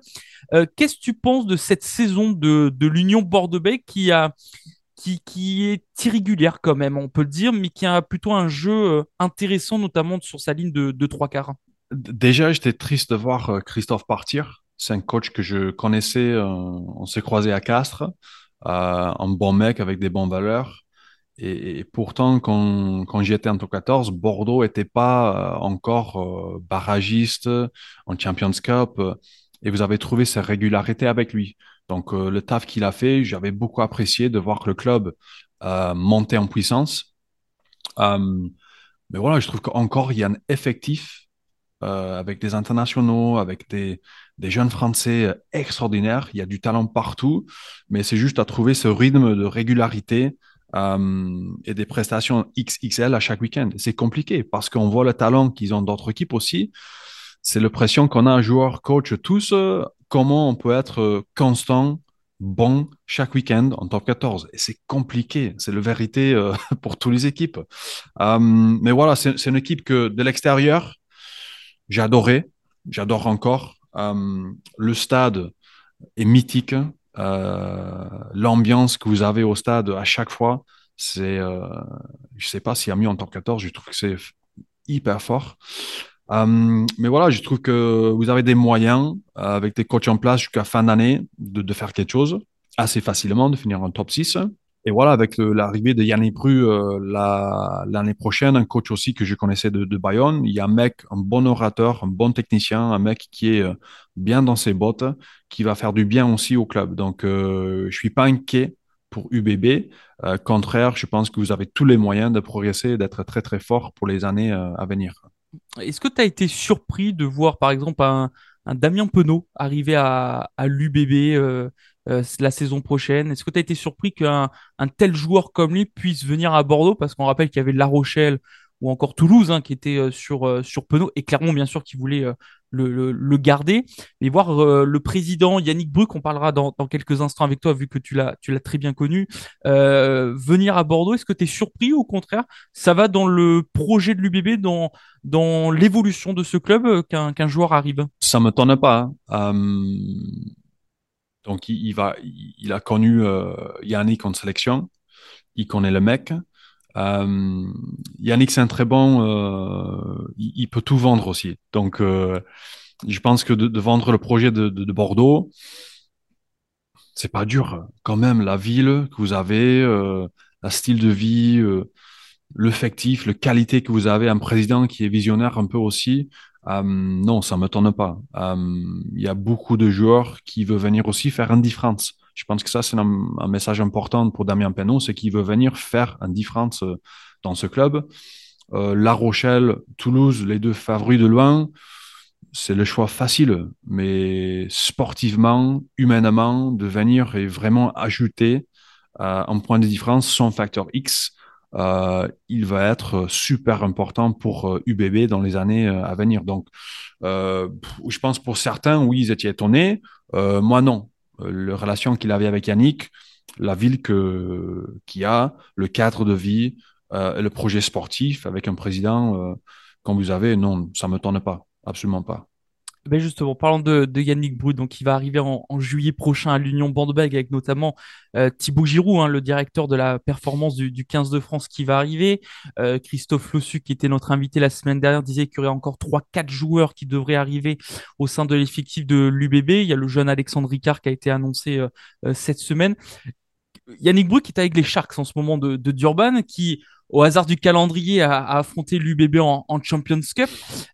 Euh, qu'est-ce que tu penses de cette saison de, l'Union Bordeaux-Bègles qui est irrégulière quand même, on peut le dire, mais qui a plutôt un jeu intéressant, notamment sur sa ligne de, de trois quarts? Déjà, j'étais triste de voir Christophe partir. C'est un coach que je connaissais, on s'est croisé à Castres un bon mec avec des bonnes valeurs. Et, pourtant, quand, quand j'étais en top 14, Bordeaux n'était pas euh, encore euh, barragiste en Champions Cup. et vous avez trouvé sa régularité avec lui. Donc, euh, le taf qu'il a fait, j'avais beaucoup apprécié de voir que le club montait en puissance. mais voilà, je trouve qu'encore, il y a un effectif avec des internationaux, avec des, jeunes Français euh, extraordinaires. Il y a du talent partout, mais c'est juste à trouver ce rythme de régularité euh, et des prestations XXL à chaque week-end. C'est compliqué parce qu'on voit le talent qu'ils ont d'autres équipes aussi. C'est le pression qu'on a, joueurs, coach, tous. Euh, comment on peut être constant, bon chaque week-end en top 14 Et c'est compliqué. C'est la vérité <laughs> pour toutes les équipes. mais voilà, c'est une équipe que de l'extérieur, j'ai adoré. J'adore encore. Euh, le stade est mythique. Euh, l'ambiance que vous avez au stade à chaque fois, c'est, euh, je sais pas s'il y a mieux en top 14, je trouve que c'est hyper fort. mais voilà, je trouve que vous avez des moyens, avec des coachs en place jusqu'à fin d'année, de, de, faire quelque chose assez facilement, de finir en top 6. Et voilà, avec l'arrivée de Yannick Bru euh, l'année prochaine, un coach aussi que je connaissais de, Bayonne, il y a un mec, un bon orateur, un bon technicien, un mec qui est euh, bien dans ses bottes, qui va faire du bien aussi au club. Donc, euh, je suis pas inquiet pour UBB. Euh, contraire, je pense que vous avez tous les moyens de progresser, d'être très très fort pour les années à venir. Est-ce que tu as été surpris de voir, par exemple, un, un Damien Penaud arriver à, à l'UBB euh, la saison prochaine Est-ce que tu as été surpris qu'un un tel joueur comme lui puisse venir à Bordeaux? Parce qu'on rappelle qu'il y avait La Rochelle ou encore Toulouse hein, qui était euh, sur, euh, sur Penaud et Clermont bien sûr qui voulait le, le, garder. Mais voir le président Yannick Bruck, on parlera dans, dans, quelques instants avec toi vu que tu l'as, tu l'as très bien connu, venir à Bordeaux, est-ce que tu es surpris? Ou au contraire ça va dans le projet de l'UBB, dans, dans l'évolution de ce club qu'un, qu'un joueur arrive? Ça me tourne pas. Hein. Donc, il, va, il, a connu euh, Yannick en sélection. Il connaît le mec. Euh, Yannick, c'est un très bon. Euh, il, peut tout vendre aussi. Donc, je pense que de, vendre le projet de, de, de Bordeaux, c'est pas dur. Quand même, la ville que vous avez, la style de vie, l'effectif, la qualité que vous avez, un président qui est visionnaire un peu aussi. Euh, non, ça me tourne pas. Euh, il y a beaucoup de joueurs qui veulent venir aussi faire une différence. Je pense que ça, c'est un, message important pour Damien Penaud, c'est qu'il veut venir faire une différence euh, dans ce club. La Rochelle, Toulouse, les deux favoris de loin, c'est le choix facile, mais sportivement, humainement, de venir et vraiment ajouter un point de différence son facteur X euh, il va être super important pour UBB euh, dans les années euh, à venir. Donc, je pense pour certains, oui, ils étaient étonnés. moi, non. La relation qu'il avait avec Yannick, la ville que qu'il a, le cadre de vie, le projet sportif avec un président comme vous avez, non, ça me tourne pas, absolument pas. Ben justement, parlant de, de Yannick Brut, donc il va arriver en, en juillet prochain à l'Union Bordeaux-Bègles avec notamment euh, Thibaut Giroud, hein, le directeur de la performance du, du 15 de France qui va arriver. Euh, Christophe Lossu, qui était notre invité la semaine dernière, disait qu'il y aurait encore trois, quatre joueurs qui devraient arriver au sein de l'effectif de l'UBB. Il y a le jeune Alexandre Ricard qui a été annoncé euh, euh, cette semaine. Yannick Brut qui est avec les Sharks en ce moment de, de Durban, qui au hasard du calendrier, à, affronter l'UBB en, Champions Cup,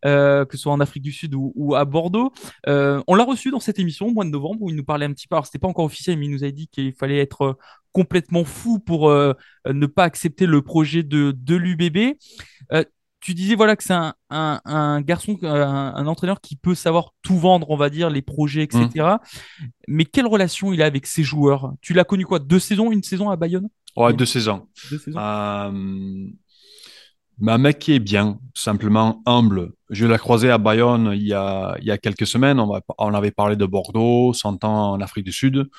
euh, que ce soit en Afrique du Sud ou, à Bordeaux. Euh, on l'a reçu dans cette émission au mois de novembre où il nous parlait un petit peu. Alors c'était pas encore officiel, mais il nous a dit qu'il fallait être euh, complètement fou pour ne pas accepter le projet de, de l'UBB. tu disais voilà que c'est un, garçon, un, entraîneur qui peut savoir tout vendre, on va dire, les projets, etc. Mmh. Mais quelle relation il a avec ses joueurs? Tu l'as connu quoi? Deux saisons, une saison à Bayonne? Ouais, deux saisons. Deux saisons. Euh, mais un mec qui est bien, simplement humble. Je l'ai croisé à Bayonne il y a, il y a quelques semaines. On, va, on avait parlé de Bordeaux, 100 ans en Afrique du Sud.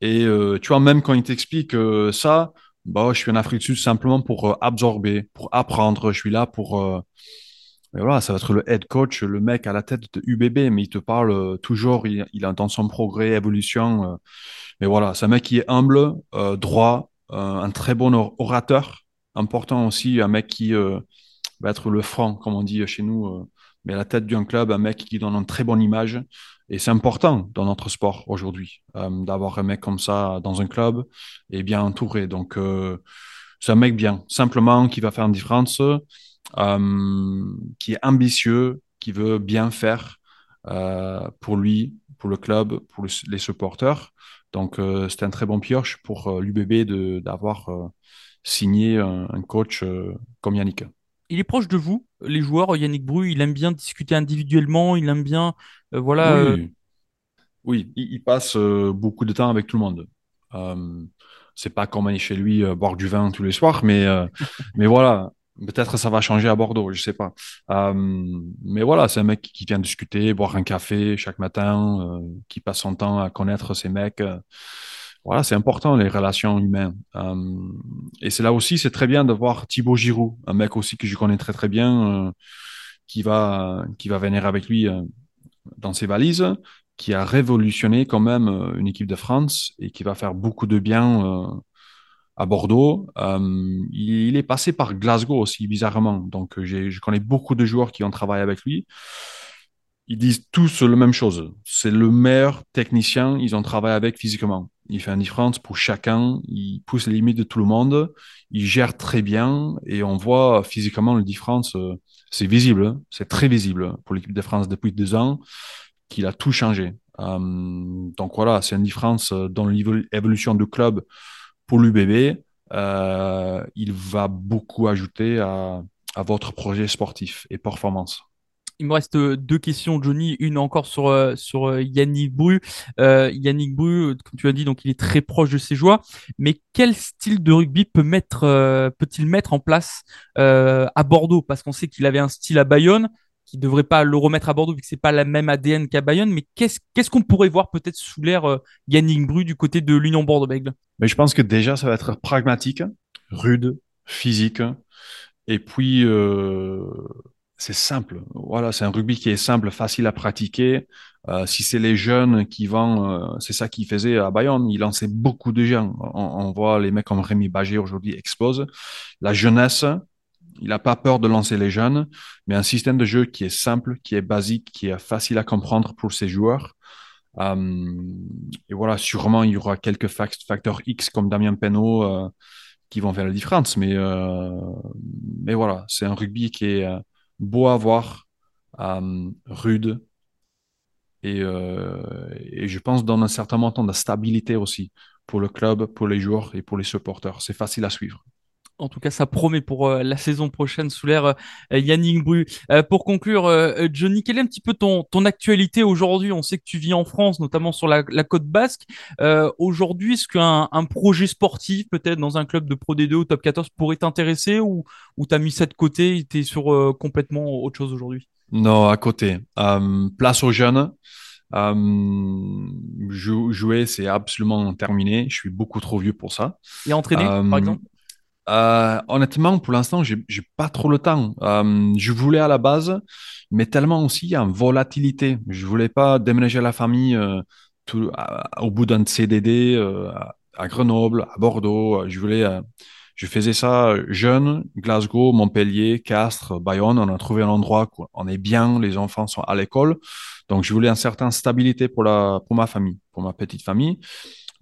Et euh, tu vois, même quand il t'explique euh, ça, bah, je suis en Afrique du Sud simplement pour euh, absorber, pour apprendre. Je suis là pour. Euh, voilà, ça va être le head coach, le mec à la tête de UBB, mais il te parle toujours, il, il entend son progrès, évolution. mais voilà, c'est un mec qui est humble, droit, euh, un très bon orateur, important aussi, un mec qui euh, va être le franc, comme on dit chez nous, euh, mais à la tête d'un club, un mec qui donne une très bonne image. Et c'est important dans notre sport aujourd'hui d'avoir un mec comme ça dans un club et bien entouré. Donc, c'est un mec bien, simplement qui va faire une différence, qui est ambitieux, qui veut bien faire pour lui, pour le club, pour les supporters. Donc, euh, c'était un très bon pioche pour euh, l'UBB d'avoir euh, signé un, coach comme Yannick. Il est proche de vous, les joueurs. Yannick Bru, il aime bien discuter individuellement, il aime bien, voilà. Oui, il, passe beaucoup de temps avec tout le monde. Euh, c'est pas comme aller chez lui boire du vin tous les soirs, mais <laughs> mais voilà, Peut-être ça va changer à Bordeaux, je sais pas. Euh, mais voilà, c'est un mec qui vient discuter, boire un café chaque matin, euh, qui passe son temps à connaître ces mecs. voilà, c'est important les relations humaines. Euh, et c'est là aussi, c'est très bien de voir Thibaut Giroud, un mec aussi que je connais très très bien, qui va qui va venir avec lui dans ses valises, qui a révolutionné quand même une équipe de France et qui va faire beaucoup de bien à Bordeaux. Euh, il, est passé par Glasgow aussi, bizarrement. Donc, je connais beaucoup de joueurs qui ont travaillé avec lui. Ils disent tous la même chose. C'est le meilleur technicien ils ont travaillé avec physiquement. il fait une différence pour chacun, il pousse les limites de tout le monde, il gère très bien et on voit physiquement la différence, euh, c'est visible, hein. c'est très visible pour l'équipe de France depuis deux ans qu'il a tout changé. Euh, donc voilà, c'est une différence dans l'évolution du club pour l'UBB. Euh, il va beaucoup ajouter à, votre projet sportif et performance. Il me reste deux questions, Johnny. Une encore sur euh, sur euh, Yannick Bru. Euh, Yannick Bru, comme tu as dit, donc il est très proche de ses joueurs. Mais quel style de rugby peut mettre peut-il mettre en place à Bordeaux? Parce qu'on sait qu'il avait un style à Bayonne, qui devrait pas le remettre à Bordeaux vu que c'est pas la même ADN qu'à Bayonne. Mais qu'est-ce qu'est-ce qu'on pourrait voir peut-être sous l'air Yannick Bru du côté de l'Union Bordeaux-Bègles? Mais je pense que déjà ça va être pragmatique, rude, physique, et puis c'est simple. Voilà, c'est un rugby qui est simple, facile à pratiquer. Euh, si c'est les jeunes qui vont, euh, c'est ça qu'il faisait à Bayonne. Il lançait beaucoup de jeunes. On, voit les mecs comme Rémi Bagé aujourd'hui explosent. La jeunesse, il n'a pas peur de lancer les jeunes, mais un système de jeu qui est simple, qui est basique, qui est facile à comprendre pour ses joueurs. Euh, et voilà, sûrement il y aura quelques facteurs X comme Damien Penaud qui vont faire la différence, mais mais voilà, c'est un rugby qui est beau à voir, euh, rude, et, euh, je pense dans un certain montant de stabilité aussi pour le club, pour les joueurs et pour les supporters. C'est facile à suivre. En tout cas, ça promet pour euh, la saison prochaine sous l'ère euh, Yannick Bru. Euh, pour conclure, Johnny, quelle est un petit peu ton, ton actualité aujourd'hui? On sait que tu vis en France, notamment sur la, la côte basque. aujourd'hui, est-ce qu'un un projet sportif, peut-être dans un club de Pro D2 ou Top 14, pourrait t'intéresser ou, ou t'as mis ça de côté et t'es sur complètement autre chose aujourd'hui? Non, à côté. place aux jeunes. Euh, jouer, c'est absolument terminé. Je suis beaucoup trop vieux pour ça. Et entraîner, par exemple? Euh, honnêtement, pour l'instant, j'ai pas trop le temps. Euh, je voulais à la base, mais tellement aussi une volatilité. Je voulais pas déménager la famille euh, au bout d'un CDD à Grenoble, à Bordeaux. Je voulais, je faisais ça jeune, Glasgow, Montpellier, Castres, Bayonne. On a trouvé un endroit où on est bien, les enfants sont à l'école. Donc, je voulais une certaine stabilité pour la, pour ma famille, pour ma petite famille.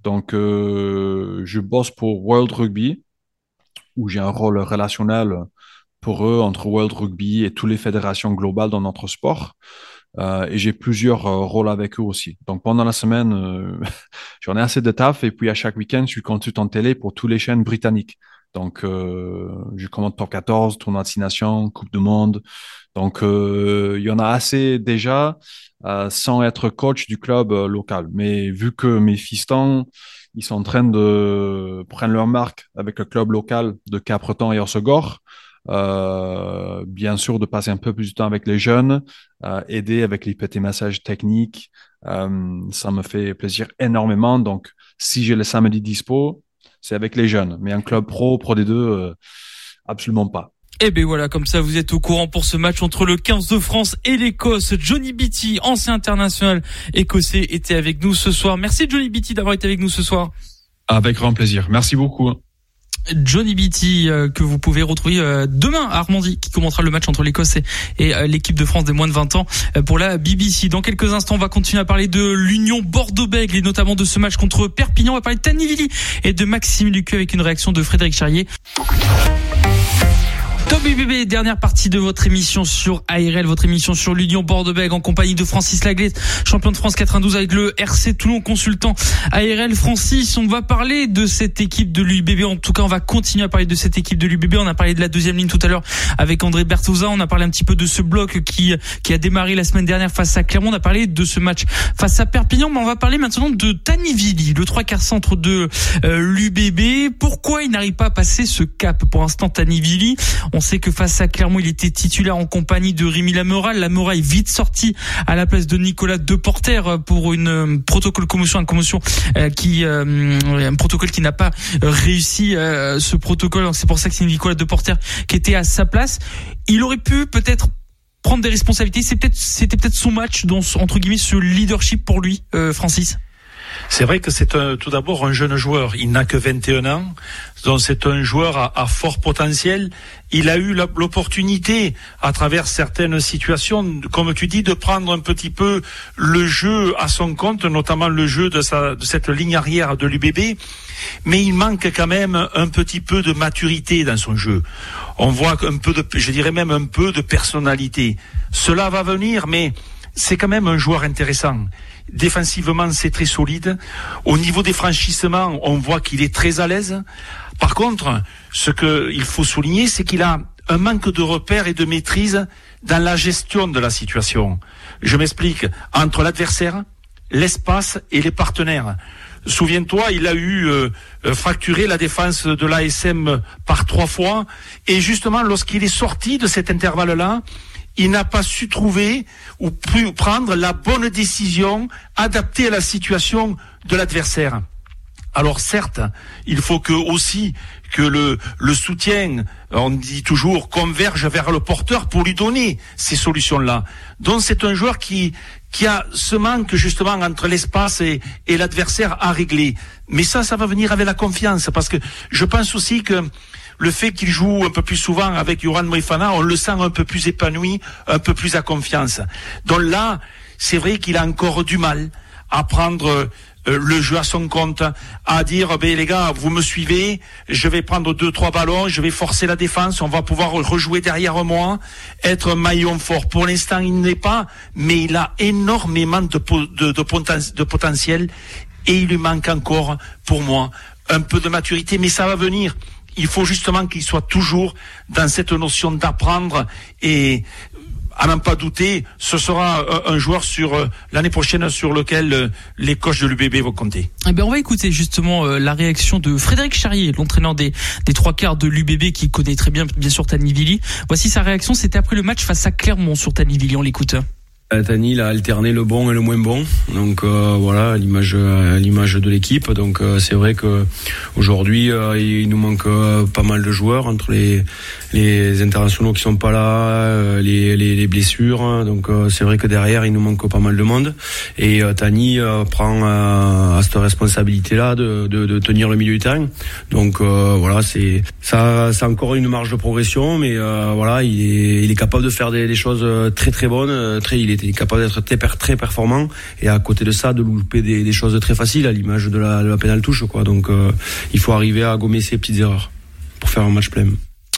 Donc, je bosse pour World Rugby où j'ai un rôle relationnel pour eux entre World Rugby et toutes les fédérations globales dans notre sport. Euh, et j'ai plusieurs euh, rôles avec eux aussi. Donc pendant la semaine, euh, <laughs> j'en ai assez de taf et puis à chaque week-end, je suis consultant télé pour toutes les chaînes britanniques. Donc je commande Top 14, tournoi de Coupe du Monde. Donc il y en a assez déjà sans être coach du club local. Mais vu que mes fistons ils sont en train de prendre leur marque avec le club local de Capreton et Orsegor. Euh, bien sûr, de passer un peu plus de temps avec les jeunes, euh, aider avec les petits messages techniques. Euh, ça me fait plaisir énormément. Donc, si j'ai le samedi dispo, c'est avec les jeunes. Mais un club pro, pro des deux, absolument pas. Et eh ben voilà, comme ça vous êtes au courant pour ce match entre le 15 de France et l'Écosse. Johnny Beatty, ancien international écossais, était avec nous ce soir. Merci Johnny Beatty d'avoir été avec nous ce soir. Avec grand plaisir. Merci beaucoup. Johnny Beatty euh, que vous pouvez retrouver euh, demain à Armandie qui commentera le match entre l'Écosse et, euh, l'équipe de France des moins de 20 ans pour la BBC. Dans quelques instants, on va continuer à parler de l'Union Bordeaux-Bègles et notamment de ce match contre Perpignan. On va parler de Tanivili et de Maxime Lucu avec une réaction de Frédéric Charrier. Top UBB, dernière partie de votre émission sur ARL, votre émission sur l'Union Bordeaux-Bègles en compagnie de Francis Laglet, champion de France 92 avec le RC Toulon, consultant ARL. Francis, on va parler de cette équipe de l'UBB. En tout cas, on va continuer à parler de cette équipe de l'UBB. On a parlé de la deuxième ligne tout à l'heure avec André Bertozza. On a parlé un petit peu de ce bloc qui, qui a démarré la semaine dernière face à Clermont. On a parlé de ce match face à Perpignan, mais on va parler maintenant de Tanivili, le trois quarts centre de euh, l'UBB. Pourquoi il n'arrive pas à passer ce cap? Pour l'instant Tanivili? On sait que face à Clermont, il était titulaire en compagnie de Rémi Lamora. Lamora est vite sorti à la place de Nicolas Deporter pour une euh, protocole commotion, une commotion euh, qui euh, un protocole qui n'a pas réussi ce protocole. C'est pour ça que c'est Nicolas Deporter qui était à sa place. Il aurait pu peut-être prendre des responsabilités. C'est peut-être c'était peut-être son match, entre guillemets, ce leadership pour lui, Francis. C'est vrai que c'est tout d'abord un jeune joueur. Il n'a que 21 ans, donc c'est un joueur à, fort potentiel. Il a eu l'opportunité, à travers certaines situations, comme tu dis, de prendre un petit peu le jeu à son compte, notamment le jeu de, sa, de cette ligne arrière de l'UBB. Mais il manque quand même un petit peu de maturité dans son jeu. On voit un peu de, je dirais même un peu de personnalité. Cela va venir, mais c'est quand même un joueur intéressant. Défensivement, c'est très solide. Au niveau des franchissements, on voit qu'il est très à l'aise. Par contre, ce qu'il faut souligner, c'est qu'il a un manque de repères et de maîtrise dans la gestion de la situation. Je m'explique. Entre l'adversaire, l'espace et les partenaires. Souviens-toi, il a eu euh, fracturé la défense de l'ASM par trois fois. Et justement, lorsqu'il est sorti de cet intervalle-là, il n'a pas su trouver ou pu prendre la bonne décision adaptée à la situation de l'adversaire. Alors certes, il faut que aussi que le, le soutien, on dit toujours, converge vers le porteur pour lui donner ces solutions-là. Donc c'est un joueur qui, qui a ce manque justement entre l'espace et, et l'adversaire à régler. Mais ça, ça va venir avec la confiance, parce que je pense aussi que le fait qu'il joue un peu plus souvent avec Yoran Moifana, on le sent un peu plus épanoui, un peu plus à confiance. Donc là, c'est vrai qu'il a encore du mal à prendre euh, le jeu à son compte, à dire ben les gars, vous me suivez, je vais prendre deux trois ballons, je vais forcer la défense, on va pouvoir rejouer derrière moi, être un maillon fort. Pour l'instant, il n'est pas, mais il a énormément de, de, de potentiel et il lui manque encore, pour moi, un peu de maturité, mais ça va venir il faut justement qu'il soit toujours dans cette notion d'apprendre et à n'en pas douter, ce sera un joueur sur euh, l'année prochaine sur lequel euh, les coachs de l'UBB vont compter. Eh bien, on va écouter justement euh, la réaction de Frédéric Charrier, l'entraîneur des, des trois quarts de l'UBB qui connaît très bien bien sûr Tanivili. Voici sa réaction, c'était après le match face à Clermont sur Tanivili, on l'écoute. Tani il a alterné le bon et le moins bon, donc euh, voilà l'image l'image de l'équipe. Donc euh, c'est vrai que aujourd'hui euh, il nous manque pas mal de joueurs entre les les internationaux qui sont pas là, les, les, les blessures. Hein. donc c'est vrai que derrière il nous manque pas mal de monde. Et Tani prend à cette responsabilité là de, de, de, tenir le milieu du terrain. Donc voilà c'est ça c'est encore une marge de progression, mais voilà il est il est capable de faire des, des choses très très bonnes. Très il est était capable d'être très, performant et à côté de ça de louper des, des choses très faciles à l'image de la, de la pénale touche quoi. Donc euh, il faut arriver à gommer ces petites erreurs pour faire un match plein.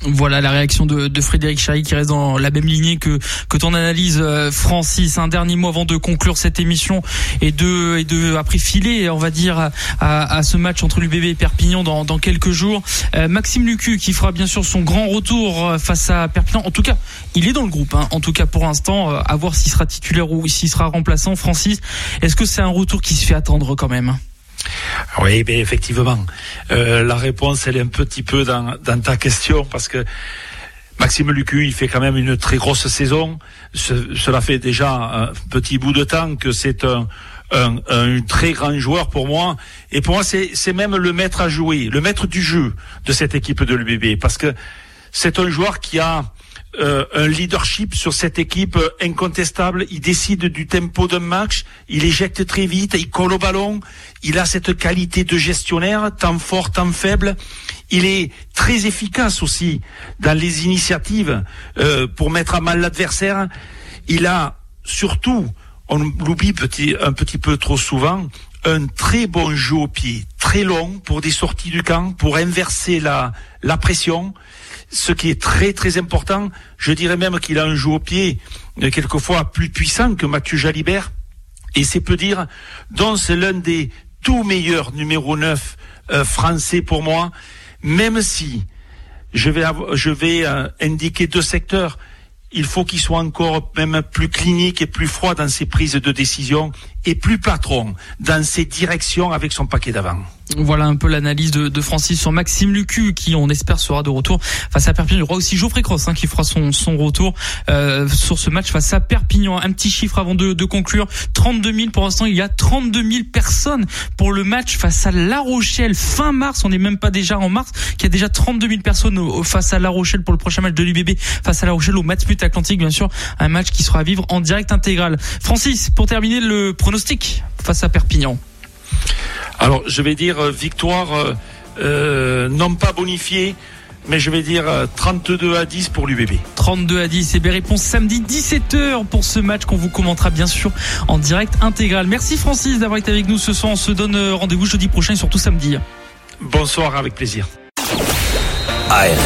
Voilà la réaction de, Frédéric Chahi qui reste dans la même lignée que que ton analyse euh, Francis. Un dernier mot avant de conclure cette émission et de et de après filer on va dire à, à ce match entre l'UBB et Perpignan dans, dans quelques jours. Euh, Maxime Lucu qui fera bien sûr son grand retour euh, face à Perpignan. En tout cas, il est dans le groupe. Hein. En tout cas pour l'instant, à voir s'il sera titulaire ou s'il sera remplaçant. Francis, est-ce que c'est un retour qui se fait attendre quand même? Oui, mais effectivement, euh, la réponse elle est un petit peu dans, dans ta question parce que Maxime Lucu, il fait quand même une très grosse saison. cela fait déjà un petit bout de temps que c'est un, un, un, très grand joueur pour moi. Et pour moi, c'est même le maître à jouer, le maître du jeu de cette équipe de l'UBB. Parce que c'est un joueur qui a euh, un leadership sur cette équipe incontestable. Il décide du tempo d'un match, il éjecte très vite, il colle au ballon. Il a cette qualité de gestionnaire, tant fort, tant faible. Il est très efficace aussi dans les initiatives euh, pour mettre à mal l'adversaire. Il a surtout, on l'oublie petit, un petit peu trop souvent, un très bon jeu au pied, très long pour des sorties du camp, pour inverser la, la pression ce qui est très très important. Je dirais même qu'il a un jeu au pied euh, quelquefois plus puissant que Mathieu Jalibert. Et c'est peu dire, dont c'est l'un des tout meilleurs numéro 9 euh, français pour moi, même si je vais, je vais euh, indiquer deux secteurs. Il faut qu'il soit encore même plus clinique et plus froid dans ses prises de décision et plus patron dans ses directions avec son paquet d'avant. Voilà un peu l'analyse de, de, Francis sur Maxime Lucu qui on espère sera de retour face à Perpignan. Il y aura aussi Geoffrey Cross hein, qui fera son, son retour euh, sur ce match face à Perpignan. Un petit chiffre avant de, de conclure. 32 000 pour l'instant. Il y a 32 000 personnes pour le match face à La Rochelle fin mars. On n'est même pas déjà en mars. Il y a déjà 32 000 personnes face à La Rochelle pour le prochain match de l'UBB face à La Rochelle au Matmut Atlantique bien sûr. Un match qui sera à vivre en direct intégral. Francis, pour terminer le pronostic face à Perpignan. Alors, je vais dire victoire non pas bonifiée, mais je vais dire 32 à 10 pour l'UBB. 32 à 10, et bien réponse samedi 17h pour ce match qu'on vous commentera bien sûr en direct intégral. Merci Francis d'avoir été avec nous ce soir. On se donne rendez-vous jeudi prochain et surtout samedi. Bonsoir, avec plaisir. ARL.